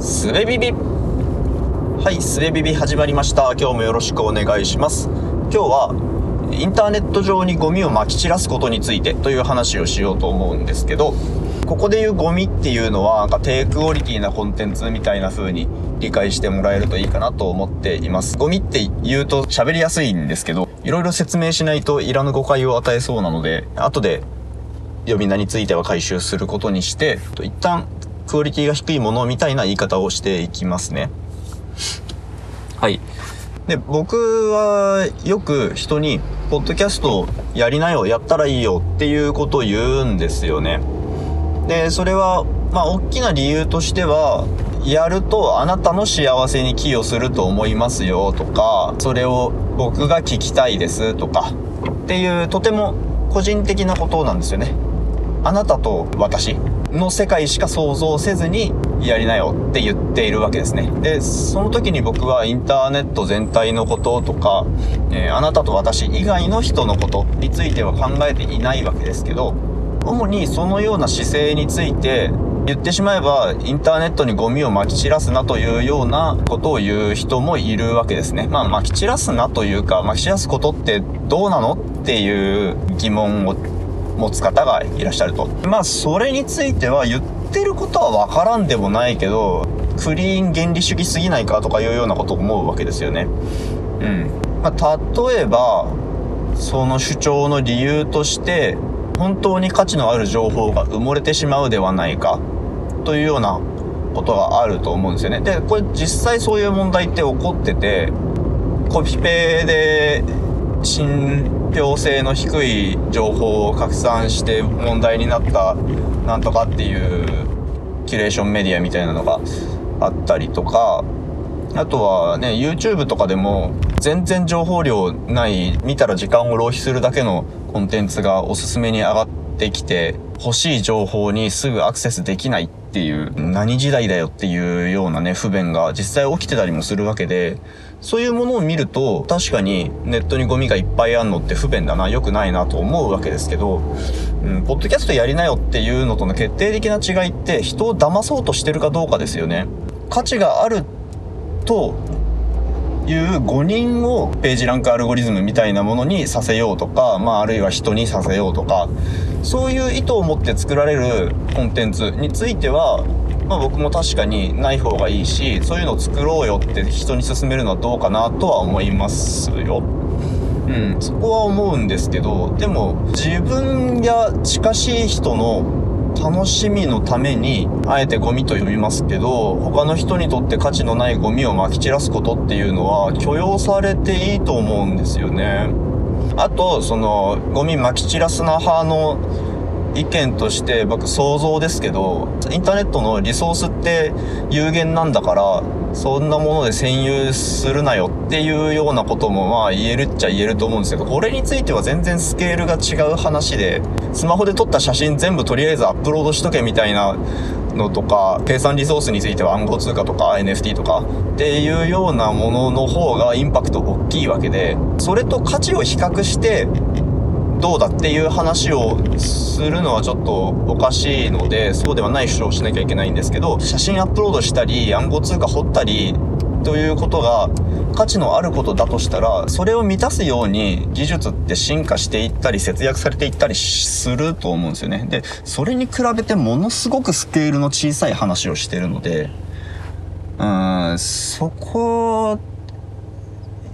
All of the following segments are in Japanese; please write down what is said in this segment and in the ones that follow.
すべビビはい、すべビビ始まりました。今日もよろしくお願いします。今日は、インターネット上にゴミを撒き散らすことについてという話をしようと思うんですけど、ここで言うゴミっていうのは、なんか低クオリティなコンテンツみたいな風に理解してもらえるといいかなと思っています。ゴミって言うと喋りやすいんですけど、いろいろ説明しないといらぬ誤解を与えそうなので、後で呼び名については回収することにして、一旦クオリティが低いものみたいな言い方をしていきますね。はい。で、僕はよく人に、ポッドキャストやりなよ、やったらいいよっていうことを言うんですよね。で、それは、まあ、大きな理由としては、やるとあなたの幸せに寄与すると思いますよとか、それを僕が聞きたいですとか、っていうとても個人的なことなんですよね。あなたと私の世界しか想像せずにやりなよって言っているわけですね。で、その時に僕はインターネット全体のこととか、えーあなたと私以外の人のことについては考えていないわけですけど、主にそのような姿勢について言ってしまえばインターネットにゴミを撒き散らすなというようなことを言う人もいるわけですね。まあ撒き散らすなというか撒き散らすことってどうなのっていう疑問を持つ方がいらっしゃると。まあそれについては言ってることはわからんでもないけどクリーン原理主義すぎないかとかいうようなことを思うわけですよね。うん。まあ例えばその主張の理由として本当に価値のある情報が埋もれてしまうではないかというようなことがあると思うんですよね。で、これ実際そういう問題って起こってて、コピペで信憑性の低い情報を拡散して問題になったなんとかっていうキュレーションメディアみたいなのがあったりとか、あとはね、YouTube とかでも全然情報量ない、見たら時間を浪費するだけのコンテンツがおすすめに上がってきて、欲しい情報にすぐアクセスできないっっていう、何時代だよっていうようなね、不便が実際起きてたりもするわけで、そういうものを見ると、確かにネットにゴミがいっぱいあんのって不便だな、良くないなと思うわけですけど、うん、ポッドキャストやりなよっていうのとの決定的な違いって人を騙そうとしてるかどうかですよね。価値があるという誤認をページランクアルゴリズムみたいなものにさせようとか、まああるいは人にさせようとか、そういう意図を持って作られるコンテンツについては、まあ僕も確かにない方がいいし、そういうのを作ろうよって人に勧めるのはどうかなとは思いますよ。うん、そこは思うんですけど、でも自分や近しい人の楽しみのために、あえてゴミと呼びますけど、他の人にとって価値のないゴミを撒き散らすことっていうのは許容されていいと思うんですよね。あと、その、ゴミ撒き散らすな派の意見として僕想像ですけど、インターネットのリソースって有限なんだから、そんなもので占有するなよっていうようなこともまあ言えるっちゃ言えると思うんですけど、これについては全然スケールが違う話で、スマホで撮った写真全部とりあえずアップロードしとけみたいなのとか、計算リソースについては暗号通貨とか NFT とかっていうようなものの方がインパクト大きいわけで、それと価値を比較して、どうだっていう話をするのはちょっとおかしいので、そうではない主張をしなきゃいけないんですけど、写真アップロードしたり、暗号通貨掘ったり、ということが価値のあることだとしたら、それを満たすように技術って進化していったり、節約されていったりすると思うんですよね。で、それに比べてものすごくスケールの小さい話をしてるので、うん、そこ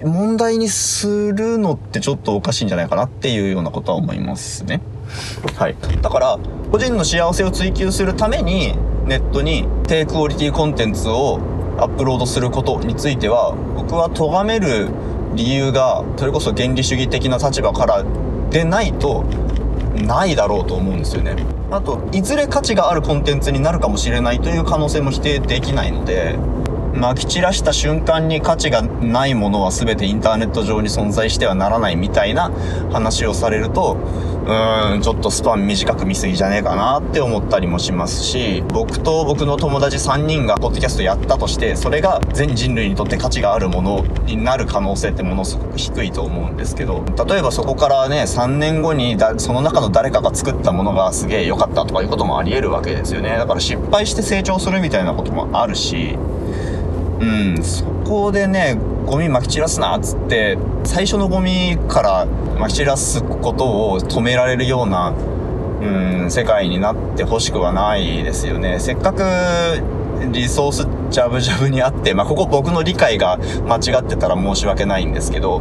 問題にするのってちょっとおかしいんじゃないかなっていうようなことは思いますね。はい。だから、個人の幸せを追求するために、ネットに低クオリティコンテンツをアップロードすることについては、僕は咎める理由が、それこそ原理主義的な立場からでないと、ないだろうと思うんですよね。あと、いずれ価値があるコンテンツになるかもしれないという可能性も否定できないので、撒き散らした瞬間に価値がないものは全てインターネット上に存在してはならないみたいな話をされると、うーん、ちょっとスパン短く見すぎじゃねえかなって思ったりもしますし、僕と僕の友達3人がポッドキャストやったとして、それが全人類にとって価値があるものになる可能性ってものすごく低いと思うんですけど、例えばそこからね、3年後にだその中の誰かが作ったものがすげえ良かったとかいうこともあり得るわけですよね。だから失敗して成長するみたいなこともあるし、うん、そこでね、ゴミ撒き散らすなっつって、最初のゴミから撒き散らすことを止められるような、うん、世界になってほしくはないですよね。せっかくリソースジャブジャブにあって、まあ、ここ僕の理解が間違ってたら申し訳ないんですけど、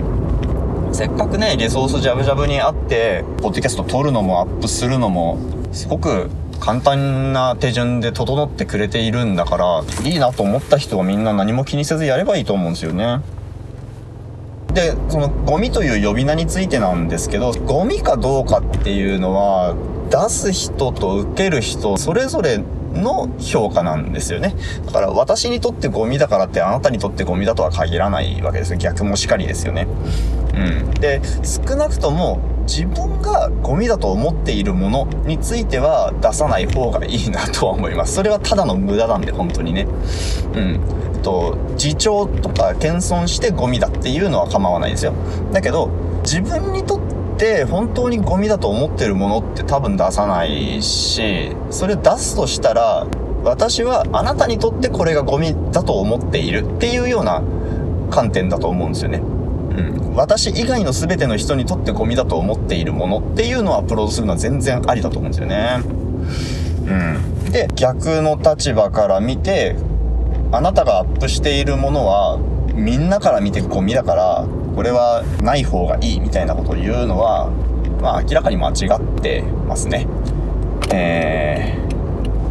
せっかくね、リソースジャブジャブにあって、ポッドキャスト撮るのもアップするのも、すごく簡単な手順で整ってくれているんだからいいなと思った人はみんな何も気にせずやればいいと思うんですよね。でそのゴミという呼び名についてなんですけどゴミかどうかっていうのは出す人と受ける人それぞれの評価なんですよね。だから私にとってゴミだからってあなたにとってゴミだとは限らないわけですよ。逆もしかりですよね。うん。で、少なくとも自分がゴミだと思っているものについては出さない方がいいなとは思います。それはただの無駄なんで、本当にね。うん。と、自重とか謙遜してゴミだっていうのは構わないですよ。だけど、自分にとって本当にゴミだと思ってるものって多分出さないし、それを出すとしたら、私はあなたにとってこれがゴミだと思っているっていうような観点だと思うんですよね。うん、私以外の全ての人にとってゴミだと思っているものっていうのをアップロードするのは全然ありだと思うんですよね。うん。で、逆の立場から見て、あなたがアップしているものは、みんなから見てゴミだから、これはない方がいいみたいなことを言うのは、まあ明らかに間違ってますね。え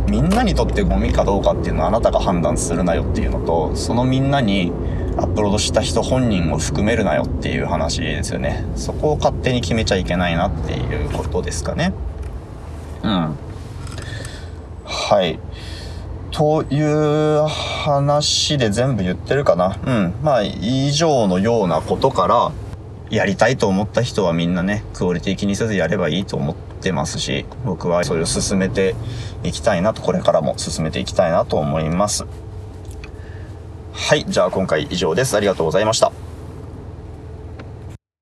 ー、みんなにとってゴミかどうかっていうのはあなたが判断するなよっていうのと、そのみんなにアップロードした人本人を含めるなよっていう話ですよね。そこを勝手に決めちゃいけないなっていうことですかね。うん。はい。という話で全部言ってるかな。うん。まあ、以上のようなことから、やりたいと思った人はみんなね、クオリティ気にせずやればいいと思ってますし、僕はそれを進めていきたいなと、これからも進めていきたいなと思います。はい。じゃあ今回以上です。ありがとうございました。